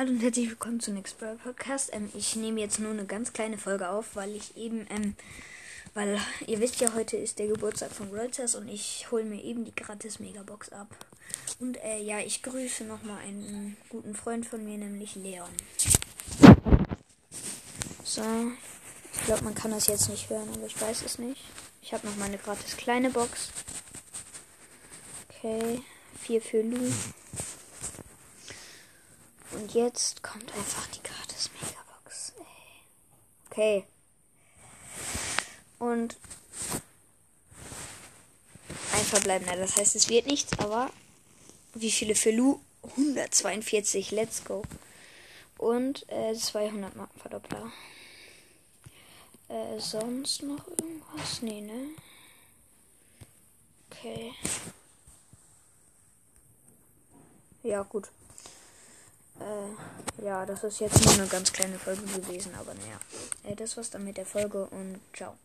Hallo und herzlich willkommen zu Next Brawl Podcast. Ähm, ich nehme jetzt nur eine ganz kleine Folge auf, weil ich eben, ähm, weil ihr wisst ja, heute ist der Geburtstag von Reuters und ich hole mir eben die gratis Megabox ab. Und äh, ja, ich grüße nochmal einen guten Freund von mir, nämlich Leon. So, ich glaube, man kann das jetzt nicht hören, aber ich weiß es nicht. Ich habe noch meine gratis kleine Box. Okay, vier für Lu. Und jetzt kommt einfach die gratis Megabox. Okay. Und ein verbleibender. Das heißt, es wird nichts, aber wie viele für Lu? 142. Let's go. Und äh, 200 Markenverdoppler. Äh, sonst noch irgendwas? Nee, ne? Okay. Ja, gut. Äh, ja, das ist jetzt nur eine ganz kleine Folge gewesen, aber naja. Äh, das war's dann mit der Folge und ciao.